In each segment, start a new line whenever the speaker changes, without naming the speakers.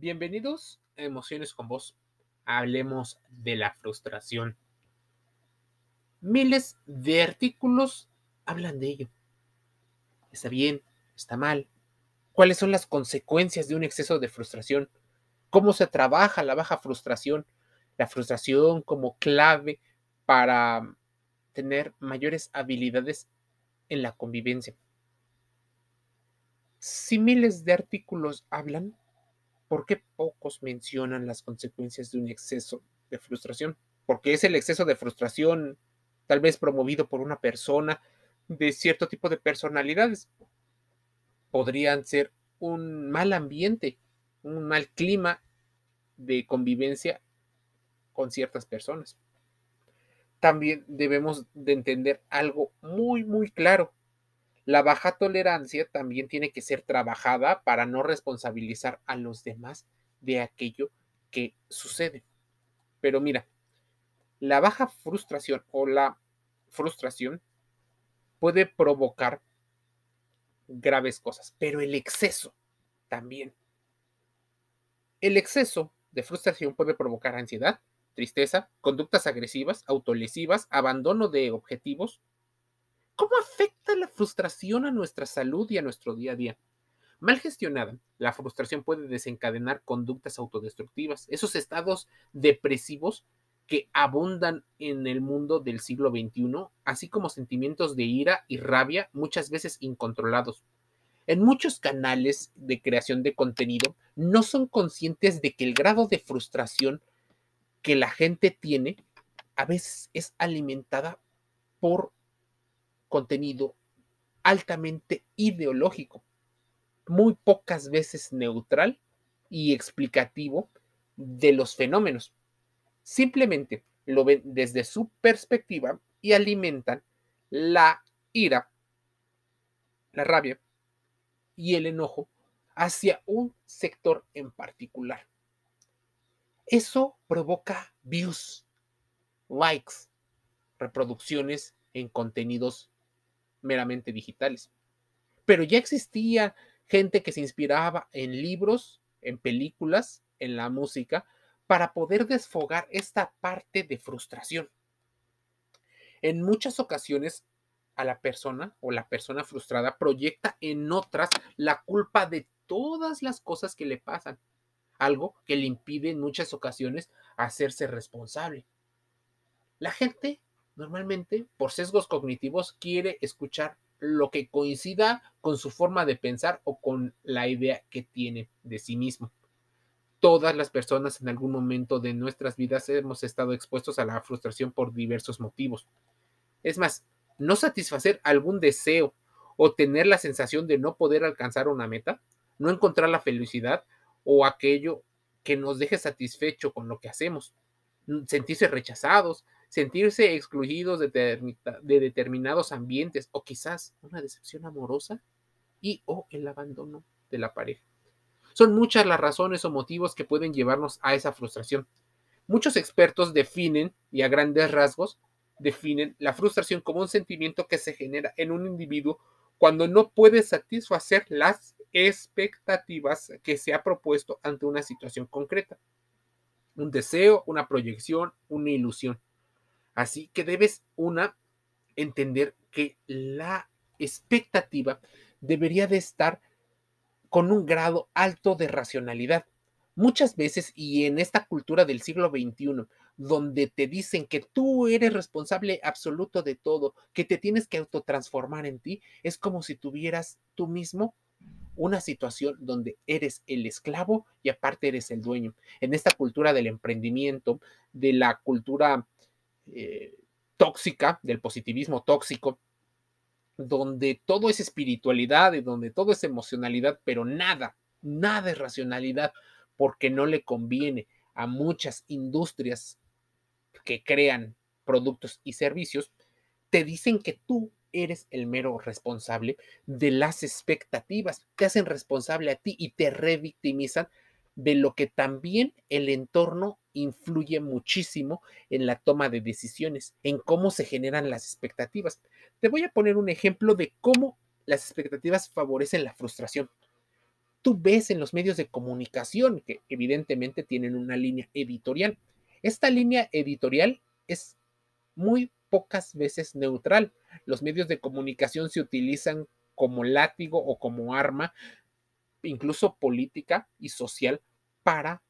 Bienvenidos a Emociones con Vos. Hablemos de la frustración. Miles de artículos hablan de ello. ¿Está bien? ¿Está mal? ¿Cuáles son las consecuencias de un exceso de frustración? ¿Cómo se trabaja la baja frustración? La frustración como clave para tener mayores habilidades en la convivencia. Si miles de artículos hablan, ¿por qué pocos mencionan las consecuencias de un exceso de frustración? Porque es el exceso de frustración tal vez promovido por una persona de cierto tipo de personalidades. Podrían ser un mal ambiente, un mal clima de convivencia con ciertas personas. También debemos de entender algo muy, muy claro. La baja tolerancia también tiene que ser trabajada para no responsabilizar a los demás de aquello que sucede. Pero mira, la baja frustración o la frustración puede provocar graves cosas, pero el exceso también. El exceso de frustración puede provocar ansiedad, tristeza, conductas agresivas, autolesivas, abandono de objetivos, ¿Cómo afecta la frustración a nuestra salud y a nuestro día a día? Mal gestionada, la frustración puede desencadenar conductas autodestructivas, esos estados depresivos que abundan en el mundo del siglo XXI, así como sentimientos de ira y rabia muchas veces incontrolados. En muchos canales de creación de contenido no son conscientes de que el grado de frustración que la gente tiene a veces es alimentada por contenido altamente ideológico, muy pocas veces neutral y explicativo de los fenómenos. Simplemente lo ven desde su perspectiva y alimentan la ira, la rabia y el enojo hacia un sector en particular. Eso provoca views, likes, reproducciones en contenidos meramente digitales. Pero ya existía gente que se inspiraba en libros, en películas, en la música, para poder desfogar esta parte de frustración. En muchas ocasiones a la persona o la persona frustrada proyecta en otras la culpa de todas las cosas que le pasan, algo que le impide en muchas ocasiones hacerse responsable. La gente normalmente por sesgos cognitivos quiere escuchar lo que coincida con su forma de pensar o con la idea que tiene de sí mismo. Todas las personas en algún momento de nuestras vidas hemos estado expuestos a la frustración por diversos motivos. Es más, no satisfacer algún deseo o tener la sensación de no poder alcanzar una meta, no encontrar la felicidad o aquello que nos deje satisfecho con lo que hacemos, sentirse rechazados, sentirse excluidos de, de determinados ambientes o quizás una decepción amorosa y o el abandono de la pareja. Son muchas las razones o motivos que pueden llevarnos a esa frustración. Muchos expertos definen, y a grandes rasgos, definen la frustración como un sentimiento que se genera en un individuo cuando no puede satisfacer las expectativas que se ha propuesto ante una situación concreta. Un deseo, una proyección, una ilusión. Así que debes, una, entender que la expectativa debería de estar con un grado alto de racionalidad. Muchas veces, y en esta cultura del siglo XXI, donde te dicen que tú eres responsable absoluto de todo, que te tienes que autotransformar en ti, es como si tuvieras tú mismo una situación donde eres el esclavo y aparte eres el dueño. En esta cultura del emprendimiento, de la cultura eh, tóxica, del positivismo tóxico, donde todo es espiritualidad y donde todo es emocionalidad, pero nada, nada es racionalidad, porque no le conviene a muchas industrias que crean productos y servicios, te dicen que tú eres el mero responsable de las expectativas, te hacen responsable a ti y te revictimizan de lo que también el entorno influye muchísimo en la toma de decisiones, en cómo se generan las expectativas. Te voy a poner un ejemplo de cómo las expectativas favorecen la frustración. tú ves en los medios de comunicación que evidentemente tienen una línea editorial. Esta línea editorial es muy pocas veces neutral. Los medios de comunicación se utilizan como látigo o como arma, incluso política y social, para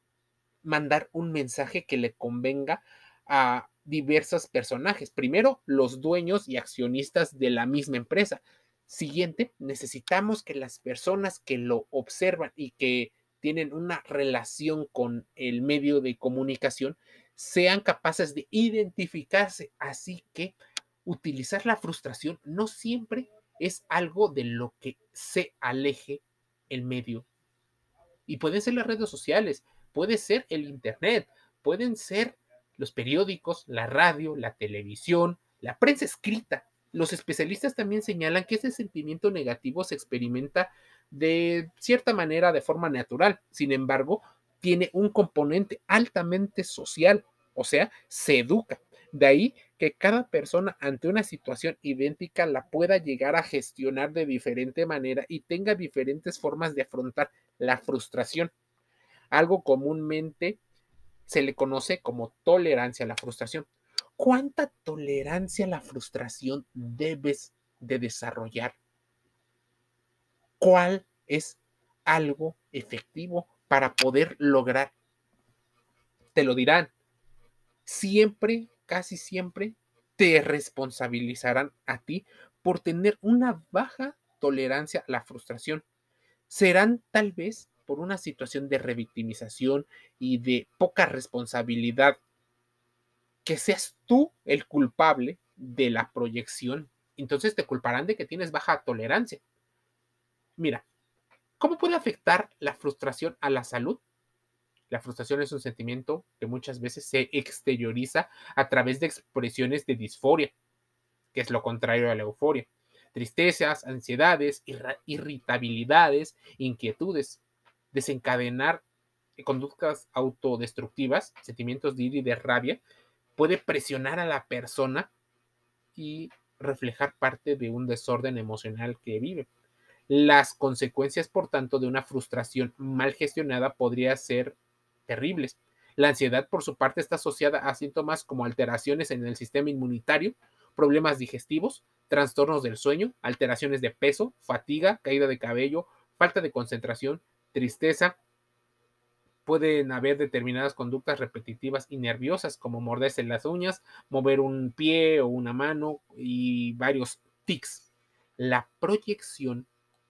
mandar un mensaje que le convenga a diversos personajes. Primero, los dueños y accionistas de la misma empresa. Siguiente, necesitamos que las personas que lo observan y que tienen una relación con el medio de comunicación sean capaces de identificarse. Así que utilizar la frustración no siempre es algo de lo que se aleje el medio. Y pueden ser las redes sociales, puede ser el Internet, pueden ser los periódicos, la radio, la televisión, la prensa escrita. Los especialistas también señalan que ese sentimiento negativo se experimenta de cierta manera de forma natural. Sin embargo, tiene un componente altamente social, o sea, se educa. De ahí que cada persona ante una situación idéntica la pueda llegar a gestionar de diferente manera y tenga diferentes formas de afrontar la frustración. Algo comúnmente se le conoce como tolerancia a la frustración. ¿Cuánta tolerancia a la frustración debes de desarrollar? ¿Cuál es algo efectivo para poder lograr? Te lo dirán. Siempre, casi siempre, te responsabilizarán a ti por tener una baja tolerancia a la frustración. Serán tal vez por una situación de revictimización y de poca responsabilidad, que seas tú el culpable de la proyección, entonces te culparán de que tienes baja tolerancia. Mira, ¿cómo puede afectar la frustración a la salud? La frustración es un sentimiento que muchas veces se exterioriza a través de expresiones de disforia, que es lo contrario a la euforia. Tristezas, ansiedades, irritabilidades, inquietudes desencadenar conductas autodestructivas, sentimientos de ira y de rabia, puede presionar a la persona y reflejar parte de un desorden emocional que vive. Las consecuencias, por tanto, de una frustración mal gestionada podría ser terribles. La ansiedad, por su parte, está asociada a síntomas como alteraciones en el sistema inmunitario, problemas digestivos, trastornos del sueño, alteraciones de peso, fatiga, caída de cabello, falta de concentración, tristeza, pueden haber determinadas conductas repetitivas y nerviosas, como morderse las uñas, mover un pie o una mano y varios tics. La proyección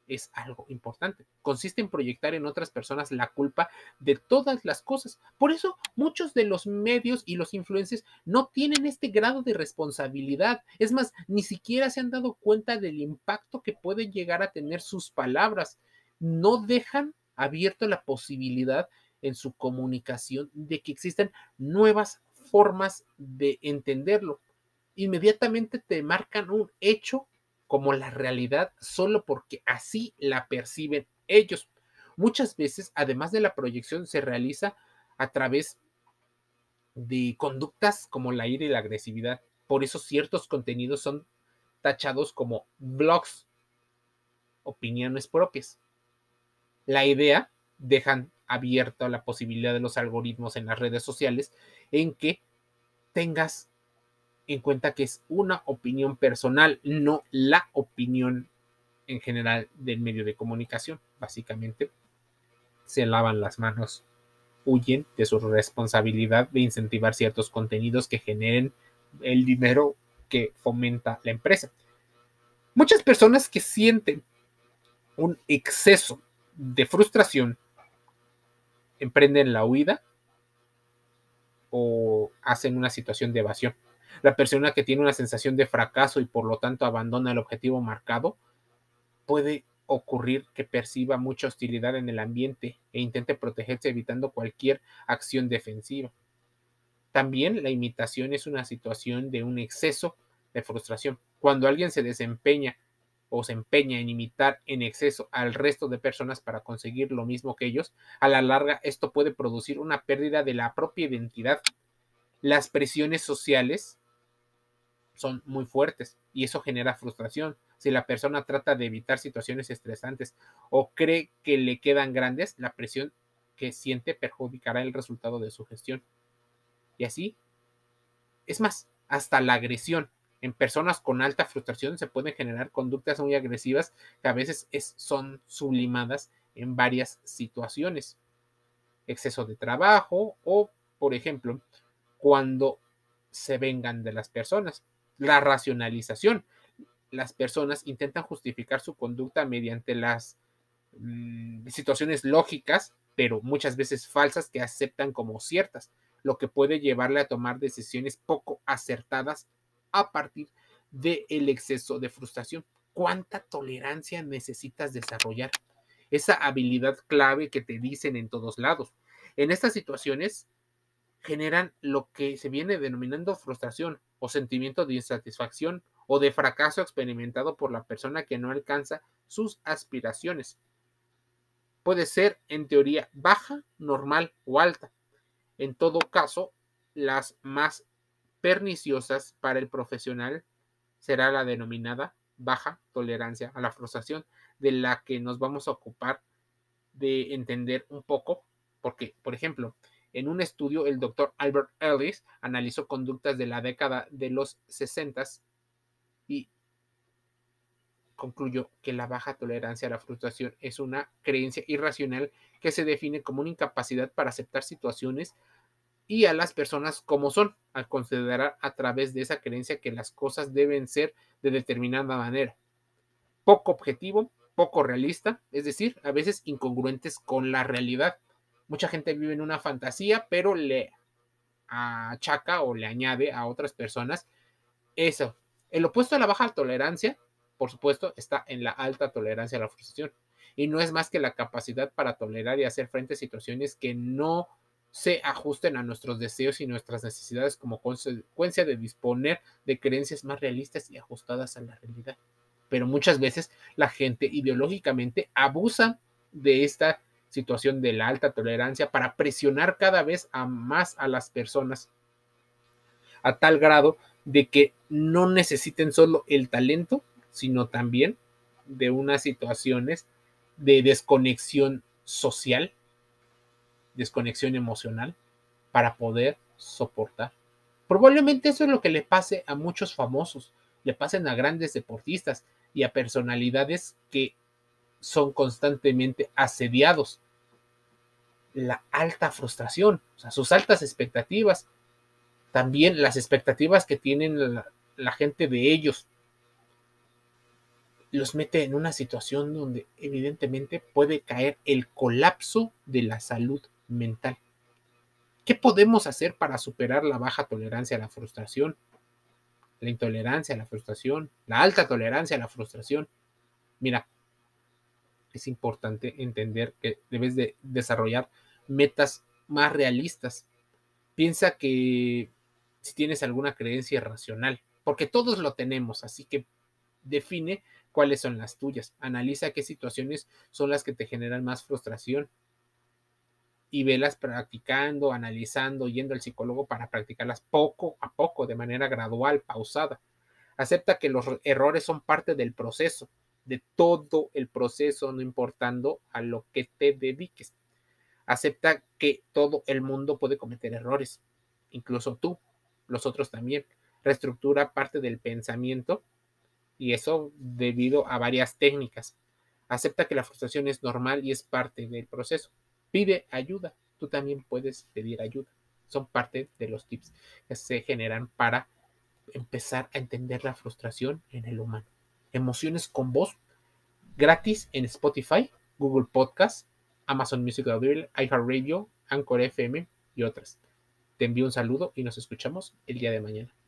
es algo importante. Consiste en proyectar en otras personas la culpa de todas las cosas. Por eso muchos de los medios y los influencers no tienen este grado de responsabilidad. Es más, ni siquiera se han dado cuenta del impacto que pueden llegar a tener sus palabras. No dejan abierto la posibilidad en su comunicación de que existen nuevas formas de entenderlo. Inmediatamente te marcan un hecho como la realidad solo porque así la perciben ellos. Muchas veces, además de la proyección, se realiza a través de conductas como la ira y la agresividad. Por eso ciertos contenidos son tachados como blogs, opiniones propias. La idea dejan abierta la posibilidad de los algoritmos en las redes sociales en que tengas en cuenta que es una opinión personal, no la opinión en general del medio de comunicación. Básicamente, se lavan las manos, huyen de su responsabilidad de incentivar ciertos contenidos que generen el dinero que fomenta la empresa. Muchas personas que sienten un exceso de frustración emprenden la huida o hacen una situación de evasión. La persona que tiene una sensación de fracaso y por lo tanto abandona el objetivo marcado, puede ocurrir que perciba mucha hostilidad en el ambiente e intente protegerse evitando cualquier acción defensiva. También la imitación es una situación de un exceso de frustración. Cuando alguien se desempeña o se empeña en imitar en exceso al resto de personas para conseguir lo mismo que ellos, a la larga esto puede producir una pérdida de la propia identidad. Las presiones sociales son muy fuertes y eso genera frustración. Si la persona trata de evitar situaciones estresantes o cree que le quedan grandes, la presión que siente perjudicará el resultado de su gestión. Y así, es más, hasta la agresión. En personas con alta frustración se pueden generar conductas muy agresivas que a veces son sublimadas en varias situaciones. Exceso de trabajo o, por ejemplo, cuando se vengan de las personas. La racionalización. Las personas intentan justificar su conducta mediante las mm, situaciones lógicas, pero muchas veces falsas que aceptan como ciertas, lo que puede llevarle a tomar decisiones poco acertadas a partir del exceso de frustración. ¿Cuánta tolerancia necesitas desarrollar? Esa habilidad clave que te dicen en todos lados. En estas situaciones generan lo que se viene denominando frustración o sentimiento de insatisfacción o de fracaso experimentado por la persona que no alcanza sus aspiraciones. Puede ser en teoría baja, normal o alta. En todo caso, las más perniciosas para el profesional será la denominada baja tolerancia a la frustración, de la que nos vamos a ocupar de entender un poco, porque, por ejemplo, en un estudio, el doctor Albert Ellis analizó conductas de la década de los 60 y concluyó que la baja tolerancia a la frustración es una creencia irracional que se define como una incapacidad para aceptar situaciones y a las personas como son, al considerar a través de esa creencia que las cosas deben ser de determinada manera. Poco objetivo, poco realista, es decir, a veces incongruentes con la realidad. Mucha gente vive en una fantasía, pero le achaca o le añade a otras personas eso. El opuesto a la baja tolerancia, por supuesto, está en la alta tolerancia a la frustración. Y no es más que la capacidad para tolerar y hacer frente a situaciones que no se ajusten a nuestros deseos y nuestras necesidades como consecuencia de disponer de creencias más realistas y ajustadas a la realidad. Pero muchas veces la gente ideológicamente abusa de esta situación de la alta tolerancia para presionar cada vez a más a las personas a tal grado de que no necesiten solo el talento, sino también de unas situaciones de desconexión social desconexión emocional para poder soportar. Probablemente eso es lo que le pase a muchos famosos, le pasen a grandes deportistas y a personalidades que son constantemente asediados. La alta frustración, o sea, sus altas expectativas, también las expectativas que tienen la, la gente de ellos, los mete en una situación donde evidentemente puede caer el colapso de la salud mental. ¿Qué podemos hacer para superar la baja tolerancia a la frustración? La intolerancia a la frustración, la alta tolerancia a la frustración. Mira, es importante entender que debes de desarrollar metas más realistas. Piensa que si tienes alguna creencia irracional, porque todos lo tenemos, así que define cuáles son las tuyas. Analiza qué situaciones son las que te generan más frustración y velas practicando, analizando, yendo al psicólogo para practicarlas poco a poco, de manera gradual, pausada. Acepta que los errores son parte del proceso, de todo el proceso, no importando a lo que te dediques. Acepta que todo el mundo puede cometer errores, incluso tú, los otros también. Reestructura parte del pensamiento y eso debido a varias técnicas. Acepta que la frustración es normal y es parte del proceso. Pide ayuda. Tú también puedes pedir ayuda. Son parte de los tips que se generan para empezar a entender la frustración en el humano. Emociones con voz gratis en Spotify, Google Podcast, Amazon Music Audible, iHeartRadio, Anchor FM y otras. Te envío un saludo y nos escuchamos el día de mañana.